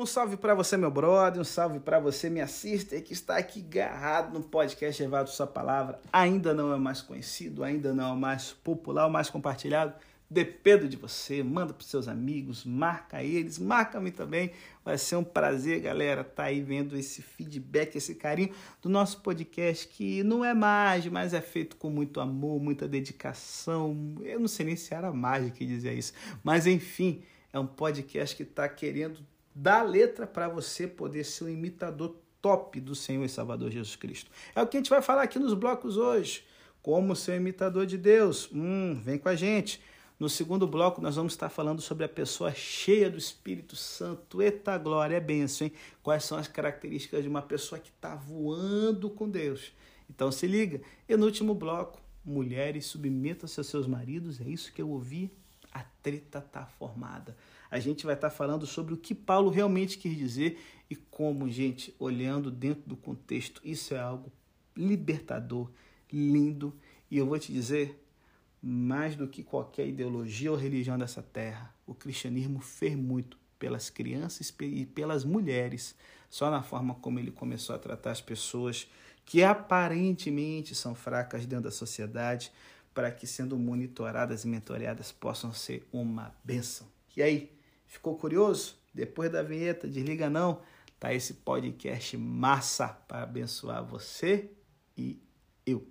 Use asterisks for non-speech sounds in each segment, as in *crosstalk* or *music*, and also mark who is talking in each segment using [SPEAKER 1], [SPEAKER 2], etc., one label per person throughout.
[SPEAKER 1] Um salve para você, meu brother, um salve para você, minha sister, que está aqui garrado no podcast Levado Sua Palavra. Ainda não é mais conhecido, ainda não é mais popular, mais compartilhado. Dependo de você, manda para seus amigos, marca eles, marca-me também. Vai ser um prazer, galera, tá aí vendo esse feedback, esse carinho do nosso podcast, que não é mágico, mas é feito com muito amor, muita dedicação. Eu não sei nem se era mágica que dizia isso, mas enfim, é um podcast que está querendo dar letra para você poder ser um imitador top do Senhor e Salvador Jesus Cristo. É o que a gente vai falar aqui nos blocos hoje. Como ser um imitador de Deus. Hum, vem com a gente. No segundo bloco, nós vamos estar falando sobre a pessoa cheia do Espírito Santo. Eita glória, é benção, hein? Quais são as características de uma pessoa que está voando com Deus? Então se liga. E no último bloco, mulheres submetam-se aos seus maridos. É isso que eu ouvi. A treta está formada a gente vai estar falando sobre o que Paulo realmente quis dizer e como, gente, olhando dentro do contexto, isso é algo libertador, lindo. E eu vou te dizer, mais do que qualquer ideologia ou religião dessa terra, o cristianismo fez muito pelas crianças e pelas mulheres, só na forma como ele começou a tratar as pessoas que aparentemente são fracas dentro da sociedade, para que sendo monitoradas e mentoreadas possam ser uma bênção. E aí, Ficou curioso? Depois da vinheta, desliga não. Tá esse podcast massa para abençoar você e eu.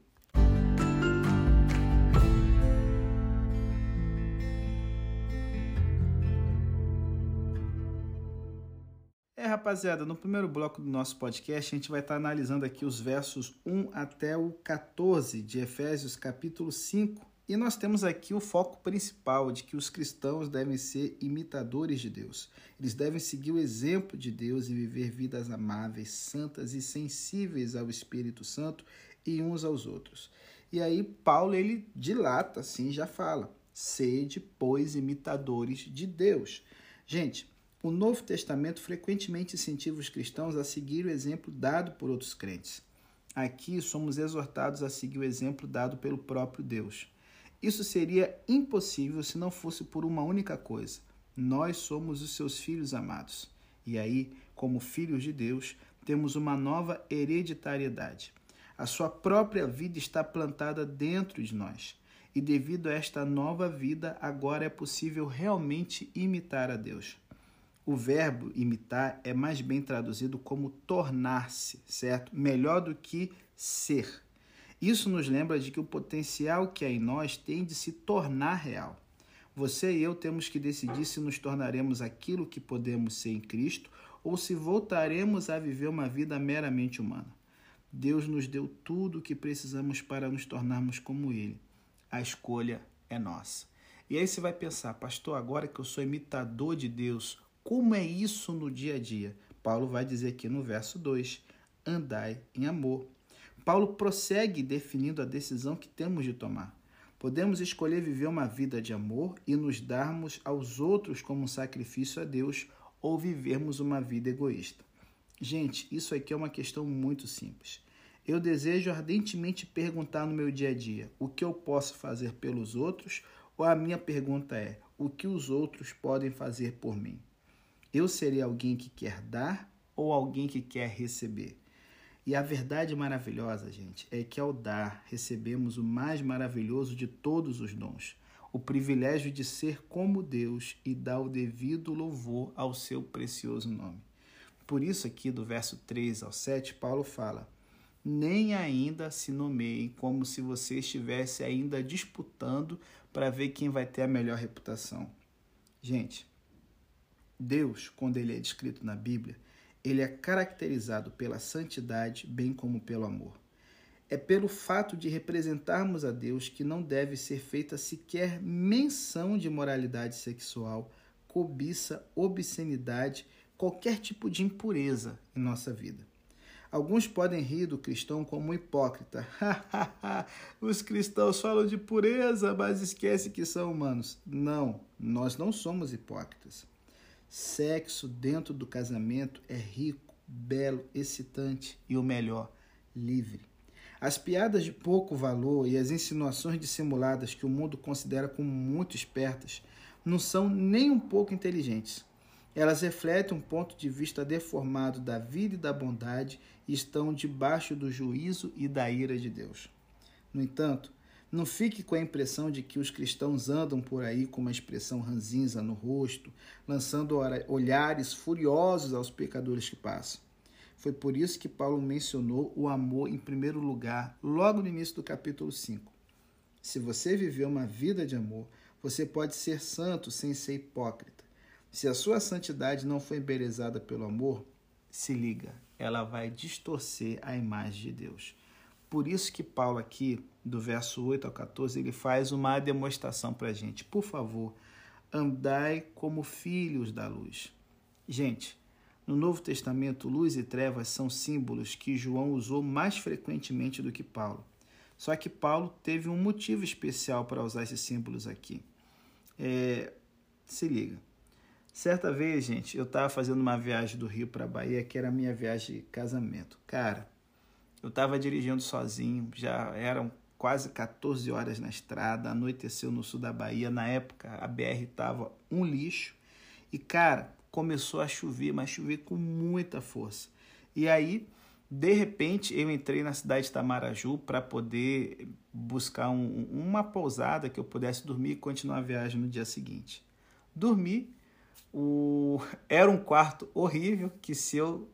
[SPEAKER 1] É, rapaziada, no primeiro bloco do nosso podcast, a gente vai estar analisando aqui os versos 1 até o 14 de Efésios, capítulo 5, e nós temos aqui o foco principal de que os cristãos devem ser imitadores de Deus. Eles devem seguir o exemplo de Deus e viver vidas amáveis, santas e sensíveis ao Espírito Santo e uns aos outros. E aí Paulo ele dilata assim, já fala: "Sede, pois, imitadores de Deus". Gente, o Novo Testamento frequentemente incentiva os cristãos a seguir o exemplo dado por outros crentes. Aqui somos exortados a seguir o exemplo dado pelo próprio Deus. Isso seria impossível se não fosse por uma única coisa: nós somos os seus filhos amados. E aí, como filhos de Deus, temos uma nova hereditariedade. A sua própria vida está plantada dentro de nós. E devido a esta nova vida, agora é possível realmente imitar a Deus. O verbo imitar é mais bem traduzido como tornar-se, certo? Melhor do que ser. Isso nos lembra de que o potencial que há em nós tem de se tornar real. Você e eu temos que decidir se nos tornaremos aquilo que podemos ser em Cristo ou se voltaremos a viver uma vida meramente humana. Deus nos deu tudo o que precisamos para nos tornarmos como Ele. A escolha é nossa. E aí você vai pensar, pastor, agora que eu sou imitador de Deus, como é isso no dia a dia? Paulo vai dizer aqui no verso 2: andai em amor. Paulo prossegue definindo a decisão que temos de tomar. Podemos escolher viver uma vida de amor e nos darmos aos outros como um sacrifício a Deus ou vivermos uma vida egoísta. Gente, isso aqui é uma questão muito simples. Eu desejo ardentemente perguntar no meu dia a dia o que eu posso fazer pelos outros, ou a minha pergunta é o que os outros podem fazer por mim. Eu serei alguém que quer dar ou alguém que quer receber? E a verdade maravilhosa, gente, é que ao dar, recebemos o mais maravilhoso de todos os dons, o privilégio de ser como Deus e dar o devido louvor ao seu precioso nome. Por isso, aqui do verso 3 ao 7, Paulo fala: Nem ainda se nomeiem como se você estivesse ainda disputando para ver quem vai ter a melhor reputação. Gente, Deus, quando ele é descrito na Bíblia, ele é caracterizado pela santidade, bem como pelo amor. É pelo fato de representarmos a Deus que não deve ser feita sequer menção de moralidade sexual, cobiça, obscenidade, qualquer tipo de impureza em nossa vida. Alguns podem rir do cristão como um hipócrita. *laughs* Os cristãos falam de pureza, mas esquecem que são humanos. Não, nós não somos hipócritas. Sexo dentro do casamento é rico, belo, excitante e o melhor, livre. As piadas de pouco valor e as insinuações dissimuladas que o mundo considera como muito espertas não são nem um pouco inteligentes. Elas refletem um ponto de vista deformado da vida e da bondade e estão debaixo do juízo e da ira de Deus. No entanto, não fique com a impressão de que os cristãos andam por aí com uma expressão ranzinza no rosto, lançando olhares furiosos aos pecadores que passam. Foi por isso que Paulo mencionou o amor em primeiro lugar, logo no início do capítulo 5. Se você viver uma vida de amor, você pode ser santo sem ser hipócrita. Se a sua santidade não for embelezada pelo amor, se liga, ela vai distorcer a imagem de Deus. Por isso que Paulo aqui, do verso 8 ao 14, ele faz uma demonstração para a gente. Por favor, andai como filhos da luz. Gente, no Novo Testamento, luz e trevas são símbolos que João usou mais frequentemente do que Paulo. Só que Paulo teve um motivo especial para usar esses símbolos aqui. É, se liga. Certa vez, gente, eu estava fazendo uma viagem do Rio para a Bahia, que era a minha viagem de casamento. Cara, eu estava dirigindo sozinho, já eram quase 14 horas na estrada, anoiteceu no sul da Bahia. Na época, a BR estava um lixo. E, cara, começou a chover, mas chover com muita força. E aí, de repente, eu entrei na cidade de Tamaraju para poder buscar um, uma pousada que eu pudesse dormir e continuar a viagem no dia seguinte. Dormi o... *laughs* Era um quarto horrível que se eu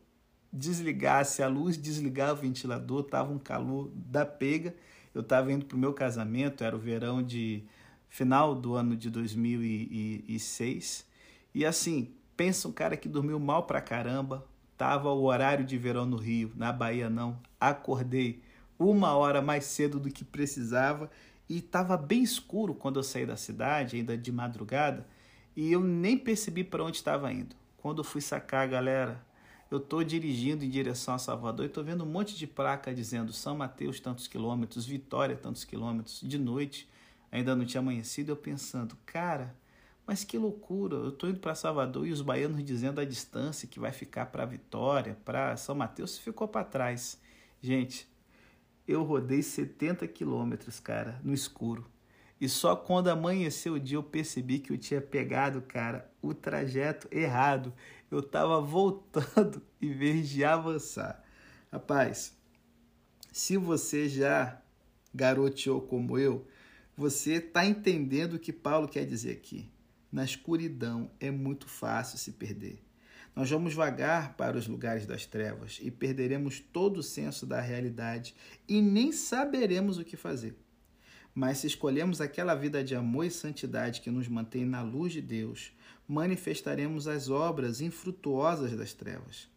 [SPEAKER 1] desligasse a luz, desligar o ventilador, tava um calor da pega. Eu estava indo para o meu casamento, era o verão de final do ano de 2006. E assim, pensa um cara que dormiu mal pra caramba, tava o horário de verão no Rio, na Bahia não. Acordei uma hora mais cedo do que precisava e estava bem escuro quando eu saí da cidade, ainda de madrugada e eu nem percebi para onde estava indo. Quando eu fui sacar, galera, eu estou dirigindo em direção a Salvador e estou vendo um monte de placa dizendo São Mateus tantos quilômetros, Vitória tantos quilômetros, de noite, ainda não tinha amanhecido, eu pensando, cara, mas que loucura, eu estou indo para Salvador e os baianos dizendo a distância que vai ficar para Vitória, para São Mateus, ficou para trás. Gente, eu rodei 70 quilômetros, cara, no escuro. E só quando amanheceu o dia eu percebi que eu tinha pegado, cara, o trajeto errado. Eu estava voltando *laughs* em vez de avançar. Rapaz, se você já garoteou como eu, você está entendendo o que Paulo quer dizer aqui. Na escuridão é muito fácil se perder. Nós vamos vagar para os lugares das trevas e perderemos todo o senso da realidade e nem saberemos o que fazer. Mas se escolhemos aquela vida de amor e santidade que nos mantém na luz de Deus, manifestaremos as obras infrutuosas das trevas.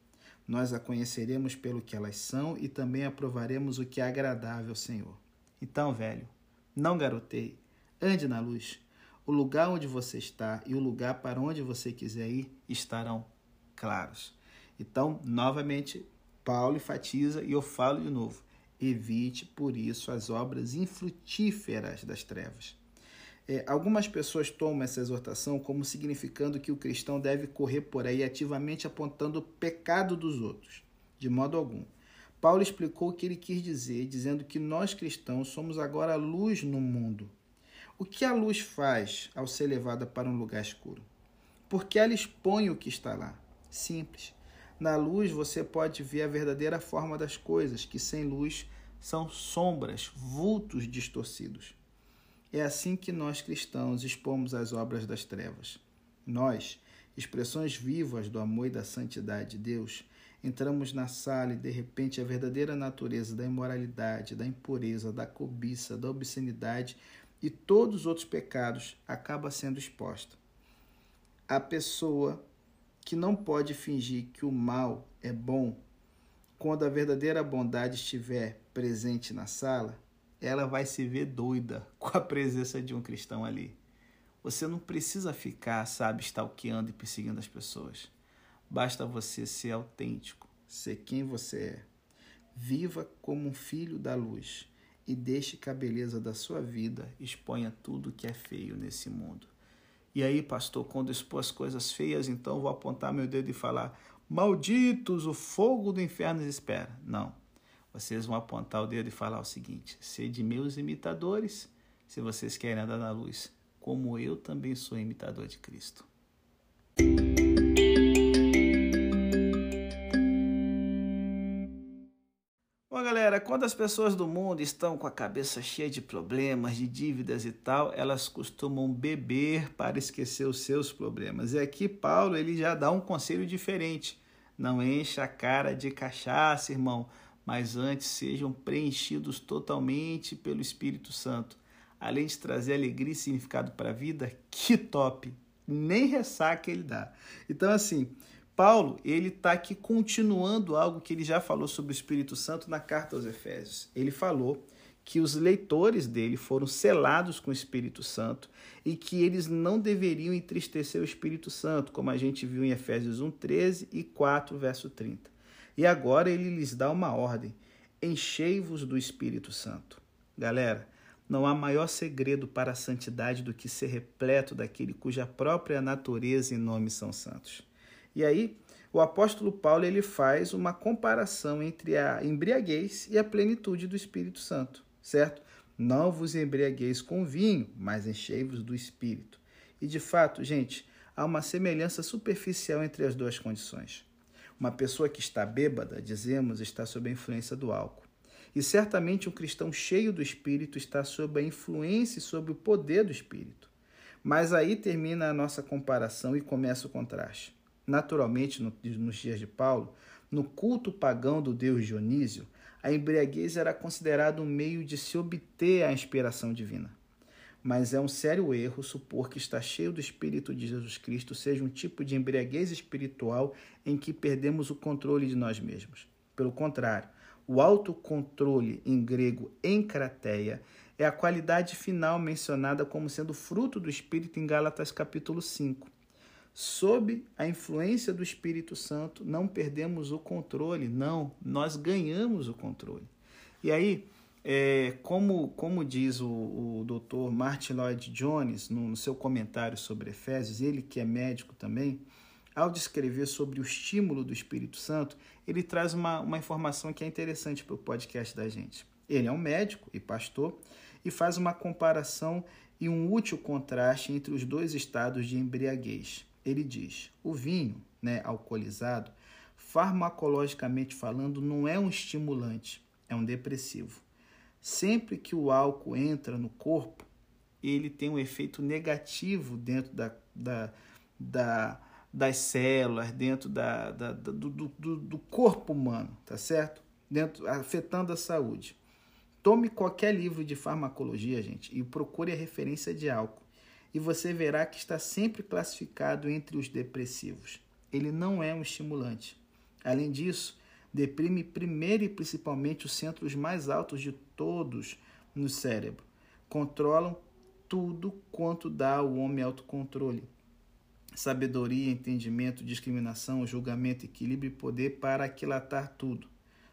[SPEAKER 1] Nós a conheceremos pelo que elas são e também aprovaremos o que é agradável ao Senhor. Então, velho, não garoteie, ande na luz. O lugar onde você está e o lugar para onde você quiser ir estarão claros. Então, novamente, Paulo enfatiza e eu falo de novo Evite, por isso, as obras infrutíferas das trevas. É, algumas pessoas tomam essa exortação como significando que o cristão deve correr por aí ativamente apontando o pecado dos outros. De modo algum. Paulo explicou o que ele quis dizer, dizendo que nós cristãos somos agora luz no mundo. O que a luz faz ao ser levada para um lugar escuro? Porque ela expõe o que está lá. Simples. Na luz você pode ver a verdadeira forma das coisas, que sem luz são sombras, vultos distorcidos. É assim que nós cristãos expomos as obras das trevas. Nós, expressões vivas do amor e da santidade de Deus, entramos na sala e de repente a verdadeira natureza da imoralidade, da impureza, da cobiça, da obscenidade e todos os outros pecados acaba sendo exposta. A pessoa que não pode fingir que o mal é bom, quando a verdadeira bondade estiver presente na sala, ela vai se ver doida *laughs* com a presença de um cristão ali. Você não precisa ficar, sabe, stalkeando e perseguindo as pessoas. Basta você ser autêntico, ser quem você é. Viva como um filho da luz e deixe que a beleza da sua vida exponha tudo que é feio nesse mundo. E aí, pastor, quando expor as coisas feias, então vou apontar meu dedo e falar: Malditos, o fogo do inferno espera. Não vocês vão apontar o dedo e falar o seguinte: sede meus imitadores, se vocês querem andar na luz, como eu também sou imitador de Cristo. Bom, galera, quando as pessoas do mundo estão com a cabeça cheia de problemas, de dívidas e tal, elas costumam beber para esquecer os seus problemas. É e aqui Paulo ele já dá um conselho diferente. Não encha a cara de cachaça, irmão mas antes sejam preenchidos totalmente pelo Espírito Santo. Além de trazer alegria e significado para a vida, que top! Nem ressaca ele dá. Então, assim, Paulo, ele está aqui continuando algo que ele já falou sobre o Espírito Santo na carta aos Efésios. Ele falou que os leitores dele foram selados com o Espírito Santo e que eles não deveriam entristecer o Espírito Santo, como a gente viu em Efésios 1, 13 e 4, verso 30. E agora ele lhes dá uma ordem: enchei-vos do Espírito Santo. Galera, não há maior segredo para a santidade do que ser repleto daquele cuja própria natureza e nome são santos. E aí, o apóstolo Paulo ele faz uma comparação entre a embriaguez e a plenitude do Espírito Santo, certo? Não vos embriagueis com vinho, mas enchei-vos do Espírito. E de fato, gente, há uma semelhança superficial entre as duas condições. Uma pessoa que está bêbada, dizemos, está sob a influência do álcool. E certamente um cristão cheio do Espírito está sob a influência e sob o poder do Espírito. Mas aí termina a nossa comparação e começa o contraste. Naturalmente, no, nos dias de Paulo, no culto pagão do deus Dionísio, a embriaguez era considerada um meio de se obter a inspiração divina. Mas é um sério erro supor que estar cheio do Espírito de Jesus Cristo seja um tipo de embriaguez espiritual em que perdemos o controle de nós mesmos. Pelo contrário, o autocontrole, em grego encrateia, é a qualidade final mencionada como sendo fruto do Espírito em Gálatas capítulo 5 sob a influência do Espírito Santo, não perdemos o controle, não, nós ganhamos o controle. E aí, é, como, como diz o, o Dr. Martin Lloyd Jones no, no seu comentário sobre Efésios, ele que é médico também, ao descrever sobre o estímulo do Espírito Santo, ele traz uma, uma informação que é interessante para o podcast da gente. Ele é um médico e pastor e faz uma comparação e um útil contraste entre os dois estados de embriaguez ele diz: o vinho, né, alcoolizado, farmacologicamente falando, não é um estimulante, é um depressivo. Sempre que o álcool entra no corpo, ele tem um efeito negativo dentro da, da, da das células, dentro da, da, do, do, do corpo humano, tá certo? Dentro, afetando a saúde. Tome qualquer livro de farmacologia, gente, e procure a referência de álcool e você verá que está sempre classificado entre os depressivos. Ele não é um estimulante. Além disso, deprime primeiro e principalmente os centros mais altos de todos no cérebro. Controlam tudo quanto dá ao homem autocontrole. Sabedoria, entendimento, discriminação, julgamento, equilíbrio e poder para aquilatar tudo.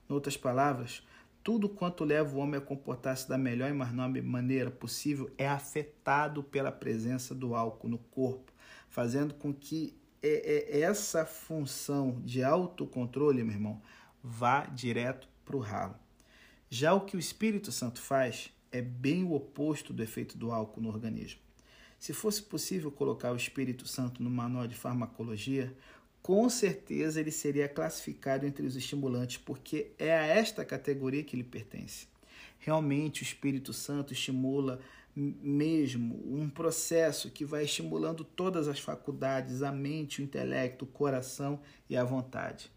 [SPEAKER 1] Em outras palavras, tudo quanto leva o homem a comportar-se da melhor e mais nobre maneira possível é afetado pela presença do álcool no corpo, fazendo com que essa função de autocontrole, meu irmão, vá direto para o ralo. Já o que o Espírito Santo faz é bem o oposto do efeito do álcool no organismo. Se fosse possível colocar o Espírito Santo no manual de farmacologia, com certeza ele seria classificado entre os estimulantes, porque é a esta categoria que ele pertence. Realmente o Espírito Santo estimula mesmo um processo que vai estimulando todas as faculdades, a mente, o intelecto, o coração e a vontade.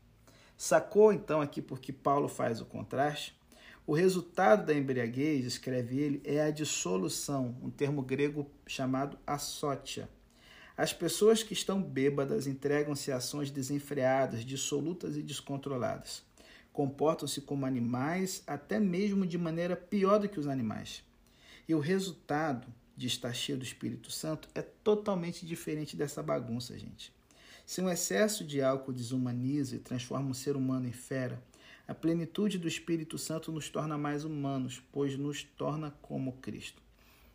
[SPEAKER 1] Sacou então aqui porque Paulo faz o contraste? O resultado da embriaguez, escreve ele, é a dissolução, um termo grego chamado asótia as pessoas que estão bêbadas entregam-se a ações desenfreadas, dissolutas e descontroladas. Comportam-se como animais, até mesmo de maneira pior do que os animais. E o resultado de estar cheio do Espírito Santo é totalmente diferente dessa bagunça, gente. Se um excesso de álcool desumaniza e transforma um ser humano em fera, a plenitude do Espírito Santo nos torna mais humanos, pois nos torna como Cristo.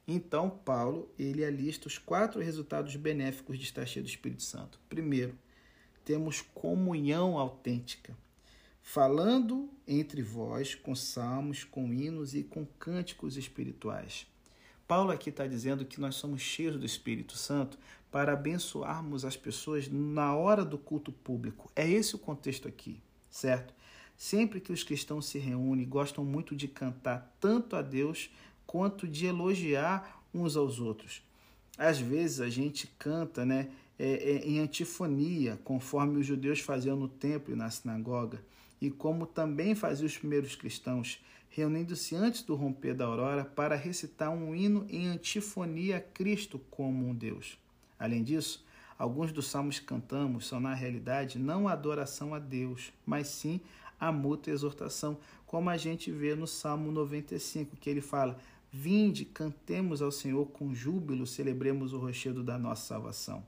[SPEAKER 1] Então, Paulo, ele alista os quatro resultados benéficos de estar cheio do Espírito Santo. Primeiro, temos comunhão autêntica, falando entre vós com salmos, com hinos e com cânticos espirituais. Paulo aqui está dizendo que nós somos cheios do Espírito Santo para abençoarmos as pessoas na hora do culto público. É esse o contexto aqui, certo? Sempre que os cristãos se reúnem, gostam muito de cantar tanto a Deus quanto de elogiar uns aos outros. Às vezes a gente canta né, é, é, em antifonia, conforme os judeus faziam no templo e na sinagoga, e como também faziam os primeiros cristãos, reunindo-se antes do romper da aurora para recitar um hino em antifonia a Cristo como um Deus. Além disso, alguns dos salmos que cantamos são, na realidade, não adoração a Deus, mas sim a mútua exortação, como a gente vê no Salmo 95, que ele fala: Vinde, cantemos ao Senhor com júbilo, celebremos o rochedo da nossa salvação.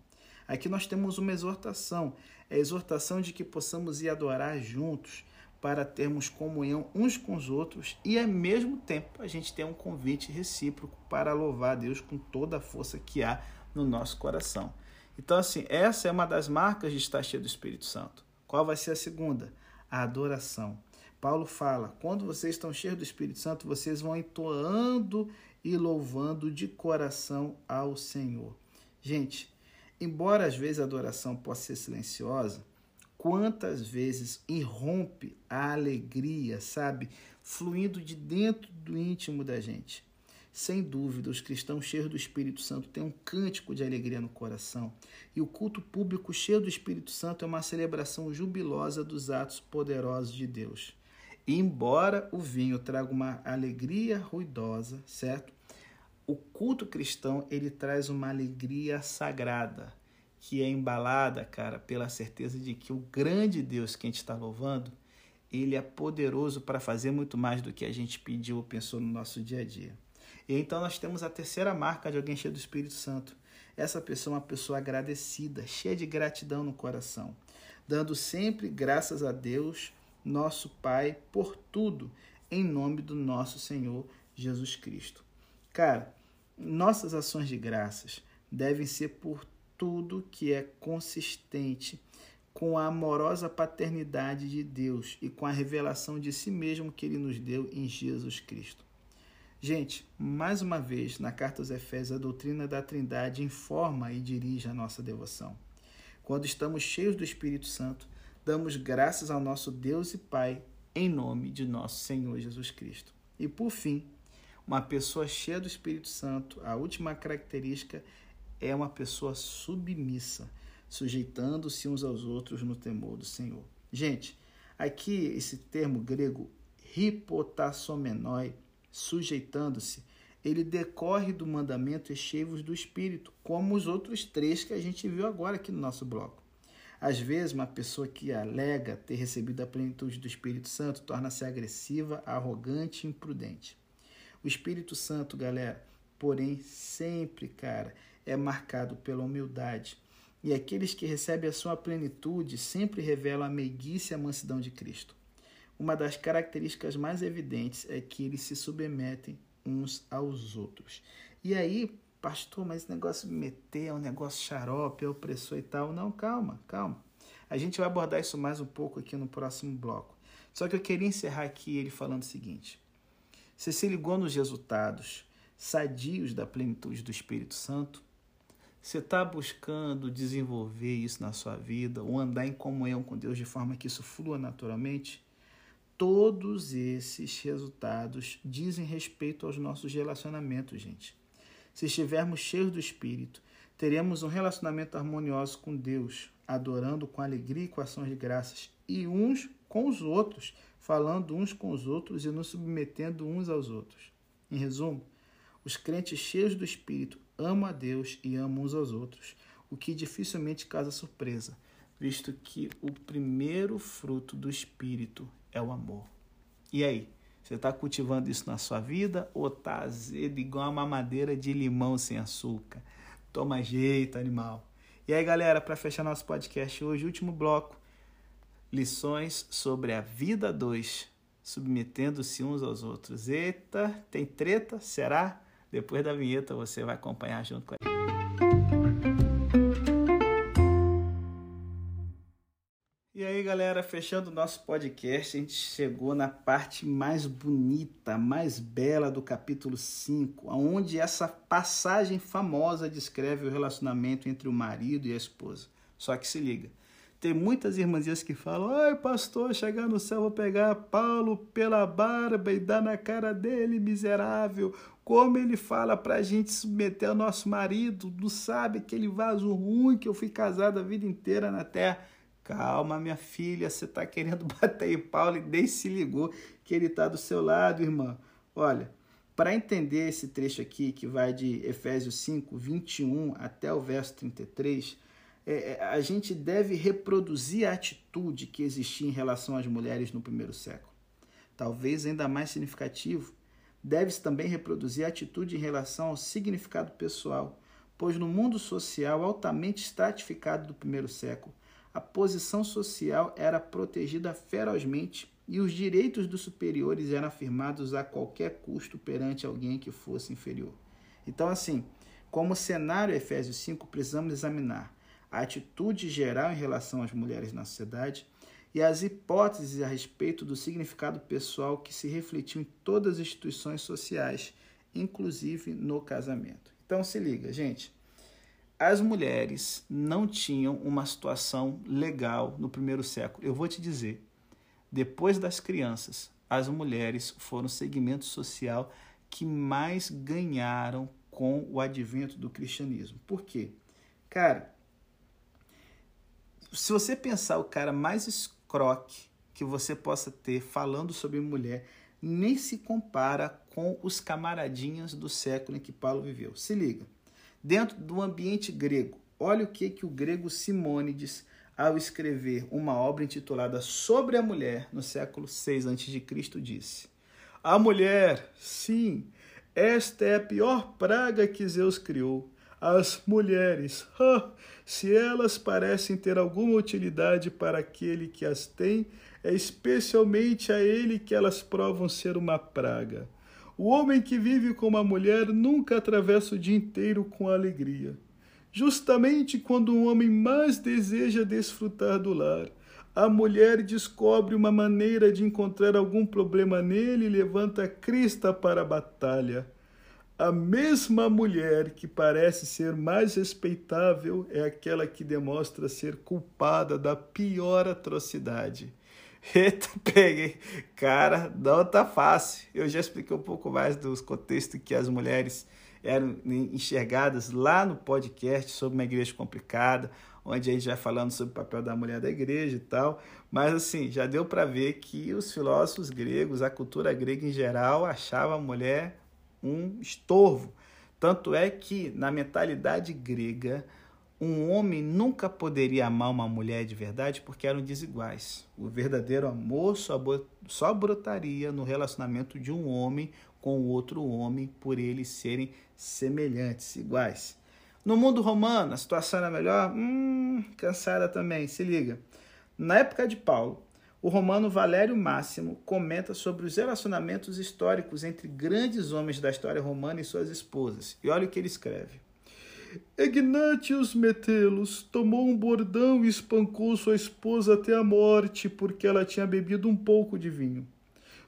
[SPEAKER 1] Aqui nós temos uma exortação, é a exortação de que possamos ir adorar juntos, para termos comunhão uns com os outros e, ao mesmo tempo, a gente tem um convite recíproco para louvar Deus com toda a força que há no nosso coração. Então, assim, essa é uma das marcas de estar cheio do Espírito Santo. Qual vai ser a segunda? A adoração. Paulo fala: quando vocês estão cheios do Espírito Santo, vocês vão entoando e louvando de coração ao Senhor. Gente, embora às vezes a adoração possa ser silenciosa, quantas vezes irrompe a alegria, sabe, fluindo de dentro do íntimo da gente. Sem dúvida, os cristãos cheios do Espírito Santo têm um cântico de alegria no coração. E o culto público cheio do Espírito Santo é uma celebração jubilosa dos atos poderosos de Deus. E embora o vinho traga uma alegria ruidosa, certo? O culto cristão, ele traz uma alegria sagrada que é embalada, cara, pela certeza de que o grande Deus que a gente está louvando, ele é poderoso para fazer muito mais do que a gente pediu ou pensou no nosso dia a dia. E então nós temos a terceira marca de alguém cheio do Espírito Santo. Essa pessoa é uma pessoa agradecida, cheia de gratidão no coração, dando sempre graças a Deus, nosso Pai, por tudo, em nome do nosso Senhor Jesus Cristo. Cara, nossas ações de graças devem ser por tudo que é consistente com a amorosa paternidade de Deus e com a revelação de si mesmo que ele nos deu em Jesus Cristo. Gente, mais uma vez, na carta aos Efésios, a doutrina da Trindade informa e dirige a nossa devoção. Quando estamos cheios do Espírito Santo, damos graças ao nosso Deus e Pai em nome de nosso Senhor Jesus Cristo. E por fim, uma pessoa cheia do Espírito Santo, a última característica é uma pessoa submissa, sujeitando-se uns aos outros no temor do Senhor. Gente, aqui esse termo grego hipotassomenoi, sujeitando-se, ele decorre do mandamento Echevos do Espírito, como os outros três que a gente viu agora aqui no nosso bloco. Às vezes, uma pessoa que alega ter recebido a plenitude do Espírito Santo torna-se agressiva, arrogante e imprudente. O Espírito Santo, galera, porém, sempre, cara, é marcado pela humildade. E aqueles que recebem a sua plenitude sempre revelam a meiguice e a mansidão de Cristo. Uma das características mais evidentes é que eles se submetem uns aos outros. E aí, pastor, mas esse negócio de meter é um negócio xarope, é opressor e tal. Não, calma, calma. A gente vai abordar isso mais um pouco aqui no próximo bloco. Só que eu queria encerrar aqui ele falando o seguinte: você se ligou nos resultados sadios da plenitude do Espírito Santo? Você está buscando desenvolver isso na sua vida ou andar em comunhão com Deus de forma que isso flua naturalmente? Todos esses resultados dizem respeito aos nossos relacionamentos, gente. Se estivermos cheios do Espírito, teremos um relacionamento harmonioso com Deus, adorando com alegria e com ações de graças, e uns com os outros, falando uns com os outros e nos submetendo uns aos outros. Em resumo, os crentes cheios do Espírito amam a Deus e amam uns aos outros, o que dificilmente causa surpresa, visto que o primeiro fruto do Espírito é o amor. E aí, você está cultivando isso na sua vida ou está azedo igual uma mamadeira de limão sem açúcar? Toma jeito, animal. E aí, galera, para fechar nosso podcast hoje, último bloco, lições sobre a vida 2, submetendo-se uns aos outros. Eita, tem treta? Será? Depois da vinheta você vai acompanhar junto com a gente. Galera, fechando o nosso podcast, a gente chegou na parte mais bonita, mais bela do capítulo 5, onde essa passagem famosa descreve o relacionamento entre o marido e a esposa. Só que se liga, tem muitas irmãzinhas que falam: ai, pastor, chegar no céu vou pegar Paulo pela barba e dar na cara dele, miserável. Como ele fala para a gente submeter ao nosso marido, não sabe aquele vaso ruim que eu fui casado a vida inteira na terra. Calma, minha filha, você está querendo *laughs* bater em Paulo e nem se ligou que ele está do seu lado, irmã. Olha, para entender esse trecho aqui, que vai de Efésios 5, 21 até o verso 33, é, é, a gente deve reproduzir a atitude que existia em relação às mulheres no primeiro século. Talvez ainda mais significativo, deve-se também reproduzir a atitude em relação ao significado pessoal, pois no mundo social altamente estratificado do primeiro século, a posição social era protegida ferozmente e os direitos dos superiores eram afirmados a qualquer custo perante alguém que fosse inferior. Então, assim, como cenário Efésios 5, precisamos examinar a atitude geral em relação às mulheres na sociedade e as hipóteses a respeito do significado pessoal que se refletiu em todas as instituições sociais, inclusive no casamento. Então se liga, gente. As mulheres não tinham uma situação legal no primeiro século. Eu vou te dizer, depois das crianças, as mulheres foram o segmento social que mais ganharam com o advento do cristianismo. Por quê? Cara, se você pensar o cara mais escroque que você possa ter falando sobre mulher, nem se compara com os camaradinhas do século em que Paulo viveu. Se liga. Dentro do ambiente grego, olha o que, que o grego Simônides, ao escrever uma obra intitulada Sobre a Mulher, no século 6 a.C., disse: A mulher, sim, esta é a pior praga que Zeus criou as mulheres, se elas parecem ter alguma utilidade para aquele que as tem, é especialmente a ele que elas provam ser uma praga. O homem que vive com uma mulher nunca atravessa o dia inteiro com alegria. Justamente quando um homem mais deseja desfrutar do lar, a mulher descobre uma maneira de encontrar algum problema nele e levanta a crista para a batalha. A mesma mulher que parece ser mais respeitável é aquela que demonstra ser culpada da pior atrocidade. Eita, *laughs* peguei. Cara, não tá fácil. Eu já expliquei um pouco mais dos contextos que as mulheres eram enxergadas lá no podcast sobre uma igreja complicada, onde a gente vai falando sobre o papel da mulher da igreja e tal. Mas assim, já deu para ver que os filósofos gregos, a cultura grega em geral, achava a mulher um estorvo. Tanto é que, na mentalidade grega, um homem nunca poderia amar uma mulher de verdade porque eram desiguais. O verdadeiro amor só, brotaria no relacionamento de um homem com outro homem por eles serem semelhantes, iguais. No mundo romano, a situação era melhor? Hum, cansada também, se liga. Na época de Paulo, o romano Valério Máximo comenta sobre os relacionamentos históricos entre grandes homens da história romana e suas esposas. E olha o que ele escreve. Ignatius Metelos tomou um bordão e espancou sua esposa até a morte porque ela tinha bebido um pouco de vinho.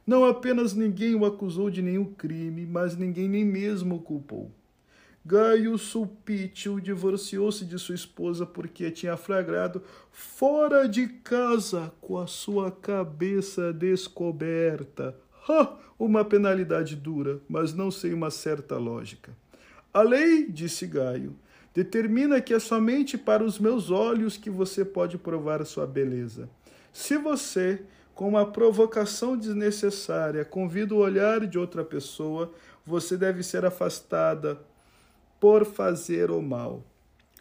[SPEAKER 1] Não apenas ninguém o acusou de nenhum crime, mas ninguém nem mesmo o culpou. Gaio Sulpício divorciou-se de sua esposa porque tinha flagrado fora de casa com a sua cabeça descoberta. Ha! Uma penalidade dura, mas não sem uma certa lógica. A lei, disse Gaio, determina que é somente para os meus olhos que você pode provar a sua beleza. Se você, com uma provocação desnecessária, convida o olhar de outra pessoa, você deve ser afastada por fazer o mal.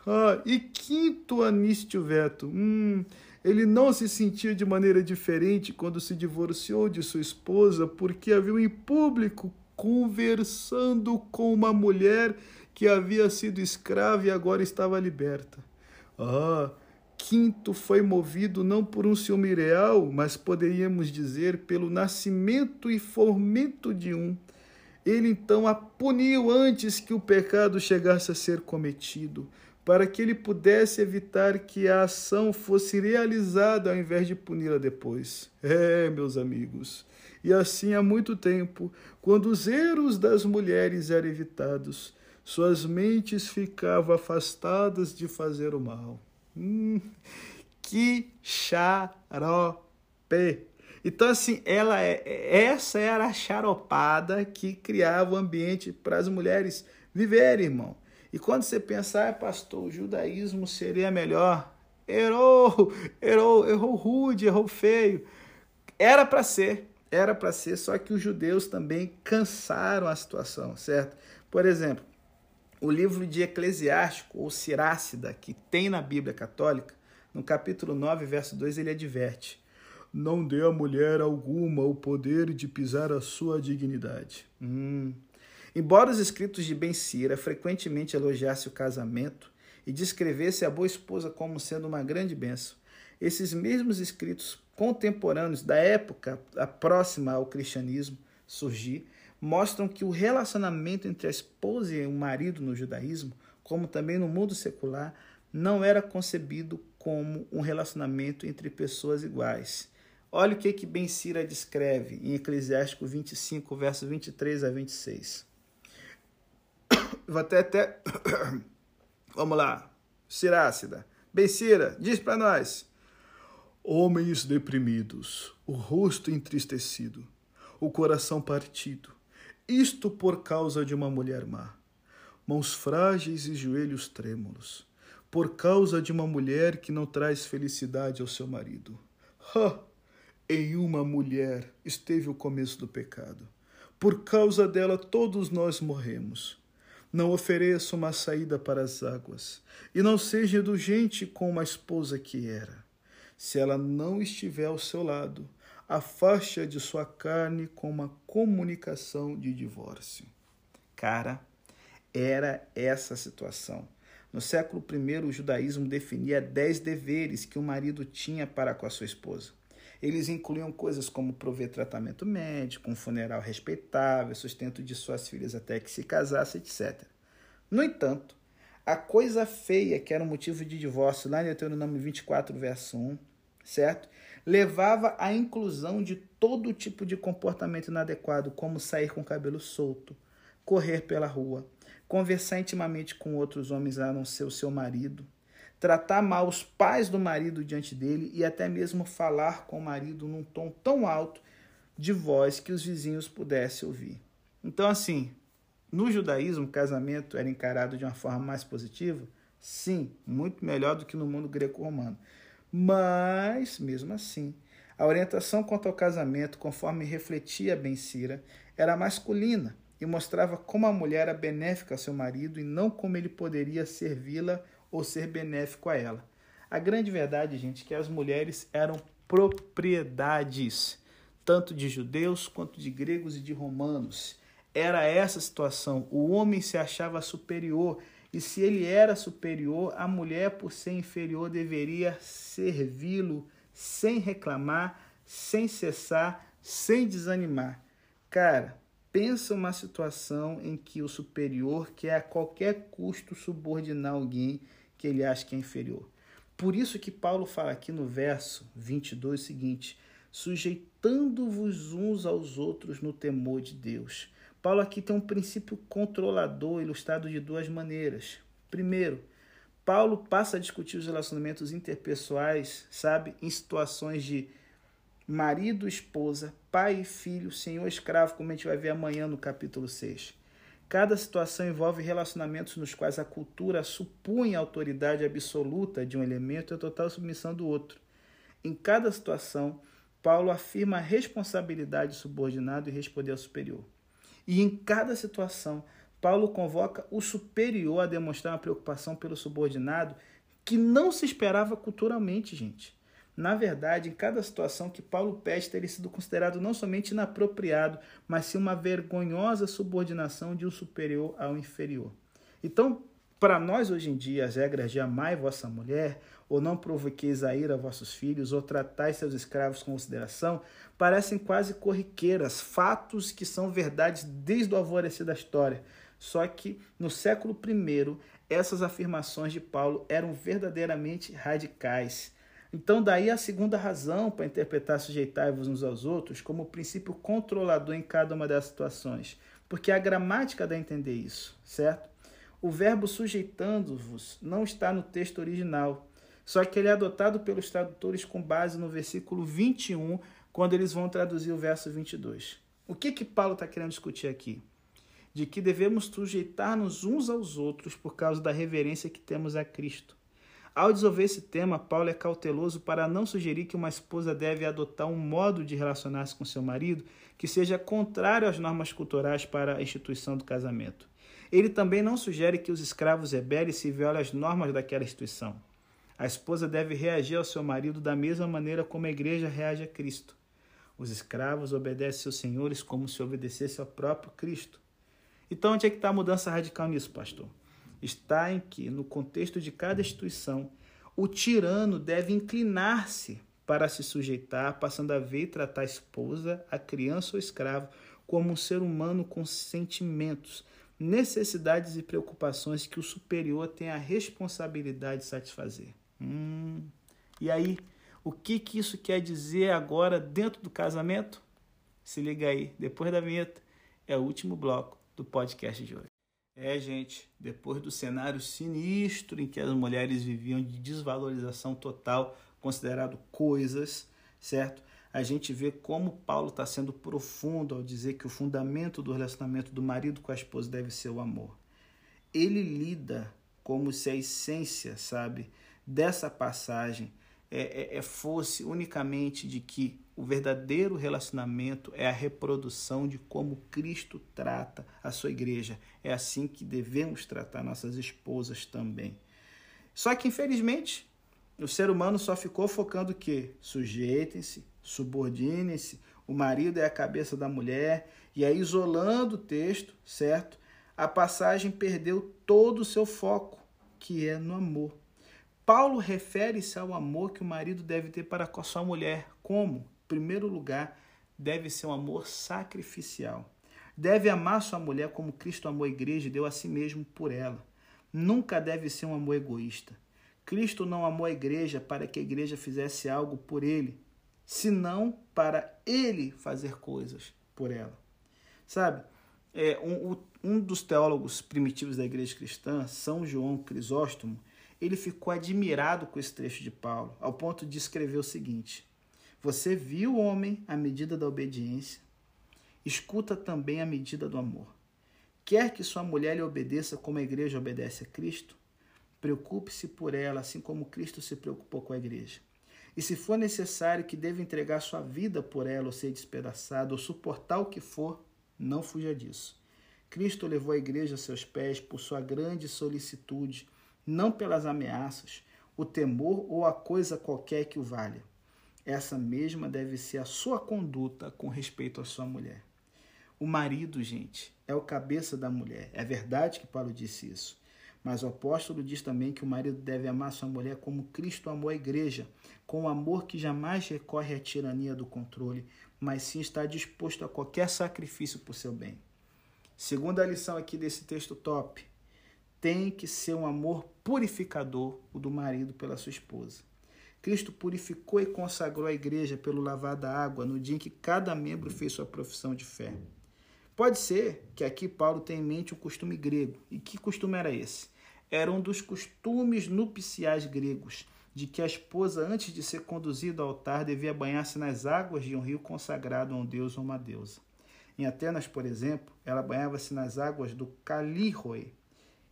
[SPEAKER 1] Ah, e quinto Anístio Veto, hum, ele não se sentia de maneira diferente quando se divorciou de sua esposa, porque a viu em público conversando com uma mulher que havia sido escrava e agora estava liberta. Ah, Quinto foi movido não por um ciúme real, mas poderíamos dizer pelo nascimento e fomento de um ele então a puniu antes que o pecado chegasse a ser cometido, para que ele pudesse evitar que a ação fosse realizada ao invés de puni-la depois. É, meus amigos. E assim há muito tempo, quando os erros das mulheres eram evitados, suas mentes ficavam afastadas de fazer o mal. Hum, Que xarope! Então, assim, ela é, essa era a charopada que criava o ambiente para as mulheres viverem, irmão. E quando você pensar, ah, pastor, o judaísmo seria melhor. Errou, errou, errou rude, errou feio. Era para ser, era para ser, só que os judeus também cansaram a situação, certo? Por exemplo, o livro de Eclesiástico, ou Sirácida, que tem na Bíblia Católica, no capítulo 9, verso 2, ele adverte: Não dê a mulher alguma o poder de pisar a sua dignidade. Hum. Embora os escritos de Ben Sira frequentemente elogiassem o casamento e descrevesse a boa esposa como sendo uma grande bênção, esses mesmos escritos contemporâneos da época próxima ao cristianismo surgir mostram que o relacionamento entre a esposa e o marido no judaísmo, como também no mundo secular, não era concebido como um relacionamento entre pessoas iguais. Olha o que que Ben Sira descreve em Eclesiástico 25, verso 23 a 26. *coughs* Vou até até *coughs* Vamos lá. Cirácida. Ben Sira, diz para nós. Homens deprimidos, o rosto entristecido, o coração partido, isto por causa de uma mulher má. Mãos frágeis e joelhos trêmulos, por causa de uma mulher que não traz felicidade ao seu marido. Ha! Em uma mulher esteve o começo do pecado. Por causa dela todos nós morremos. Não ofereça uma saída para as águas, e não seja indulgente com uma esposa que era se ela não estiver ao seu lado, afaste-a de sua carne com uma comunicação de divórcio. Cara, era essa a situação. No século I, o judaísmo definia dez deveres que o marido tinha para com a sua esposa. Eles incluíam coisas como prover tratamento médico, um funeral respeitável, sustento de suas filhas até que se casasse, etc. No entanto, a coisa feia, que era o motivo de divórcio, lá em Deuteronômio 24, verso 1, certo? Levava à inclusão de todo tipo de comportamento inadequado, como sair com o cabelo solto, correr pela rua, conversar intimamente com outros homens a não ser o seu marido, tratar mal os pais do marido diante dele e até mesmo falar com o marido num tom tão alto de voz que os vizinhos pudessem ouvir. Então, assim, no judaísmo, o casamento era encarado de uma forma mais positiva? Sim, muito melhor do que no mundo greco-romano. Mas, mesmo assim, a orientação quanto ao casamento, conforme refletia Ben Sira, era masculina e mostrava como a mulher era benéfica ao seu marido e não como ele poderia servi-la ou ser benéfico a ela. A grande verdade, gente, é que as mulheres eram propriedades, tanto de judeus quanto de gregos e de romanos era essa situação. O homem se achava superior e se ele era superior, a mulher, por ser inferior, deveria servi-lo sem reclamar, sem cessar, sem desanimar. Cara, pensa uma situação em que o superior quer a qualquer custo subordinar alguém que ele acha que é inferior. Por isso que Paulo fala aqui no verso 22 o seguinte: sujeitando-vos uns aos outros no temor de Deus. Paulo aqui tem um princípio controlador ilustrado de duas maneiras. Primeiro, Paulo passa a discutir os relacionamentos interpessoais, sabe, em situações de marido, esposa, pai e filho, senhor, escravo, como a gente vai ver amanhã no capítulo 6. Cada situação envolve relacionamentos nos quais a cultura supunha a autoridade absoluta de um elemento e a total submissão do outro. Em cada situação, Paulo afirma a responsabilidade subordinado e responder ao superior. E em cada situação, Paulo convoca o superior a demonstrar uma preocupação pelo subordinado que não se esperava culturalmente, gente. Na verdade, em cada situação que Paulo pede teria sido considerado não somente inapropriado, mas sim uma vergonhosa subordinação de um superior ao inferior. Então, para nós hoje em dia, as regras de amai vossa mulher, ou não provoqueis a ira a vossos filhos, ou tratais seus escravos com consideração, parecem quase corriqueiras, fatos que são verdades desde o alvorecer da história. Só que no século I, essas afirmações de Paulo eram verdadeiramente radicais. Então, daí a segunda razão para interpretar sujeitai-vos uns aos outros como princípio controlador em cada uma das situações, porque a gramática dá a entender isso, certo? O verbo sujeitando-vos não está no texto original, Só que ele é adotado pelos tradutores com base no versículo 21, quando eles vão traduzir o verso 22. O que que Paulo está querendo discutir aqui? De que devemos sujeitar-nos uns aos outros por causa da reverência que temos a Cristo. Ao desenvolver esse tema, Paulo é cauteloso para não sugerir que uma esposa deve adotar um modo de relacionar-se com seu marido que seja contrário às normas culturais para a instituição do casamento. Ele também não sugere que os escravos rebeldes se violem as normas daquela instituição. A esposa deve reagir ao seu marido da mesma maneira como a igreja reage a Cristo. Os escravos obedecem seus senhores como se obedecesse ao próprio Cristo. Então, onde é que está a mudança radical nisso, pastor? Está em que, no contexto de cada instituição, o tirano deve inclinar-se para se sujeitar, passando a ver e tratar a esposa, a criança ou escravo como um ser humano com sentimentos, necessidades e preocupações que o superior tem a responsabilidade de satisfazer. Hum. E aí, o que, que isso quer dizer agora dentro do casamento? Se liga aí, depois da vinheta, é o último bloco do podcast de hoje. É, gente, depois do cenário sinistro em que as mulheres viviam de desvalorização total, considerado coisas, certo? A gente vê como Paulo está sendo profundo ao dizer que o fundamento do relacionamento do marido com a esposa deve ser o amor. Ele lida como se a essência, sabe, dessa passagem é, é, é, fosse unicamente de que o verdadeiro relacionamento é a reprodução de como Cristo trata a sua igreja. É assim que devemos tratar nossas esposas também. Só que, infelizmente, o ser humano só ficou focando o quê? Sujeitem-se, subordinem-se, o marido é a cabeça da mulher, e aí isolando o texto, certo? A passagem perdeu todo o seu foco, que é no amor. Paulo refere-se ao amor que o marido deve ter para com a sua mulher. Como? Em primeiro lugar, deve ser um amor sacrificial. Deve amar sua mulher como Cristo amou a igreja e deu a si mesmo por ela. Nunca deve ser um amor egoísta. Cristo não amou a igreja para que a igreja fizesse algo por ele, senão para ele fazer coisas por ela. Sabe, é, um, um dos teólogos primitivos da igreja cristã, São João Crisóstomo, ele ficou admirado com esse trecho de Paulo, ao ponto de escrever o seguinte: Você viu o homem à medida da obediência, escuta também a medida do amor. Quer que sua mulher lhe obedeça como a igreja obedece a Cristo? Preocupe-se por ela, assim como Cristo se preocupou com a igreja. E se for necessário que deva entregar sua vida por ela, ou ser despedaçado, ou suportar o que for, não fuja disso. Cristo levou a igreja a seus pés por sua grande solicitude não pelas ameaças, o temor ou a coisa qualquer que o valha. Essa mesma deve ser a sua conduta com respeito à sua mulher. O marido, gente, é o cabeça da mulher. É verdade que Paulo disse isso. Mas o apóstolo diz também que o marido deve amar sua mulher como Cristo amou a igreja, com um amor que jamais recorre à tirania do controle, mas sim está disposto a qualquer sacrifício por seu bem. Segunda lição aqui desse texto top, tem que ser um amor purificador, o do marido pela sua esposa. Cristo purificou e consagrou a igreja pelo lavar da água no dia em que cada membro fez sua profissão de fé. Pode ser que aqui Paulo tenha em mente o costume grego. E que costume era esse? Era um dos costumes nupciais gregos, de que a esposa, antes de ser conduzida ao altar, devia banhar-se nas águas de um rio consagrado a um deus ou uma deusa. Em Atenas, por exemplo, ela banhava-se nas águas do Calíroe,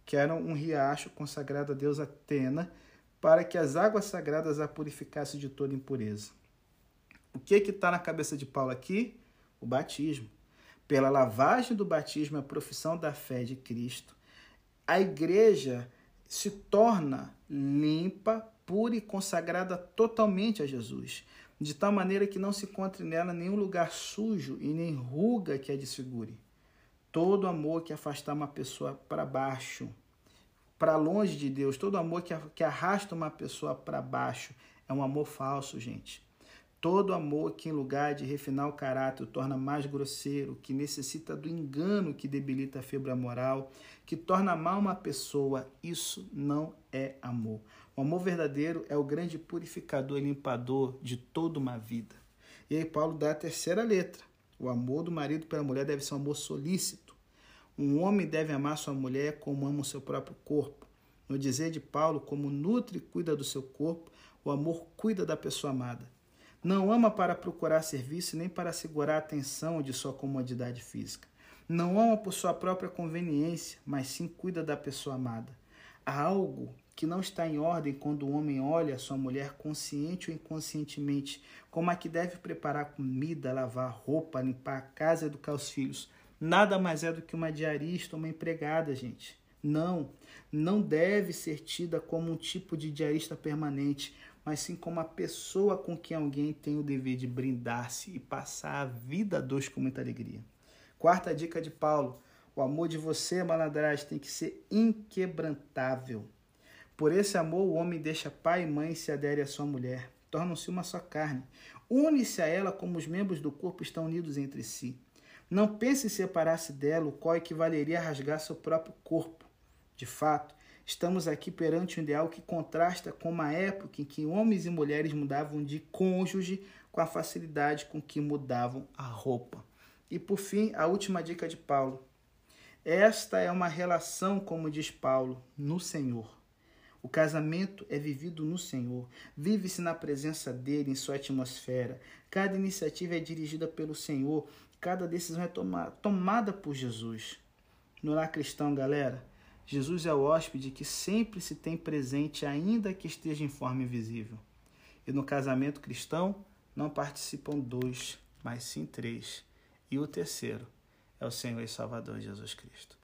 [SPEAKER 1] que era um riacho consagrado a Deus Atena, para que as águas sagradas a purificassem de toda impureza. O que está na cabeça de Paulo aqui? O batismo. Pela lavagem do batismo, a profissão da fé de Cristo, a igreja se torna limpa, pura e consagrada totalmente a Jesus, de tal maneira que não se encontre nela nenhum lugar sujo e nem ruga que a desfigure. Todo amor que afastar uma pessoa para baixo, para longe de Deus, todo amor que, arrasta uma pessoa para baixo, é um amor falso, gente. Todo amor que, em lugar de refinar o caráter, o torna mais grosseiro, que necessita do engano que debilita a fibra moral, que torna mal uma pessoa, isso não é amor. O amor verdadeiro é o grande purificador e limpador de toda uma vida. E aí, Paulo dá a terceira letra. O amor do marido pela mulher deve ser um amor solícito um homem deve amar sua mulher como ama o seu próprio corpo. No dizer de Paulo, como nutre e cuida do seu corpo, o amor cuida da pessoa amada. Não ama para procurar serviço nem para assegurar a atenção de sua comodidade física. Não ama por sua própria conveniência, mas sim cuida da pessoa amada. Há algo que não está em ordem quando o homem olha a sua mulher consciente ou inconscientemente, como a que deve preparar comida, lavar roupa, limpar a casa e educar os filhos. Nada mais é do que uma diarista, uma empregada, gente. Não, não deve ser tida como um tipo de diarista permanente, mas sim como a pessoa com quem alguém tem o dever de brindar-se e passar a vida a dois com muita alegria. Quarta dica de Paulo: o amor de você, malandragem, tem que ser inquebrantável. Por esse amor, o homem deixa pai e mãe e se adere à sua mulher. Tornam-se uma só carne. Une-se a ela como os membros do corpo estão unidos entre si. Não pense em separar-se dela, o qual equivaleria a rasgar seu próprio corpo. De fato, estamos aqui perante um ideal que contrasta com uma época em que homens e mulheres mudavam de cônjuge com a facilidade com que mudavam a roupa. E por fim, a última dica de Paulo. Esta é uma relação, como diz Paulo, no Senhor. O casamento é vivido no Senhor, vive-se na presença dele, em sua atmosfera. Cada iniciativa é dirigida pelo Senhor, cada decisão é toma tomada por Jesus. No lar cristão, galera, Jesus é o hóspede que sempre se tem presente, ainda que esteja em forma invisível. E no casamento cristão, não participam dois, mas sim três. E o terceiro é o Senhor e Salvador Jesus Cristo.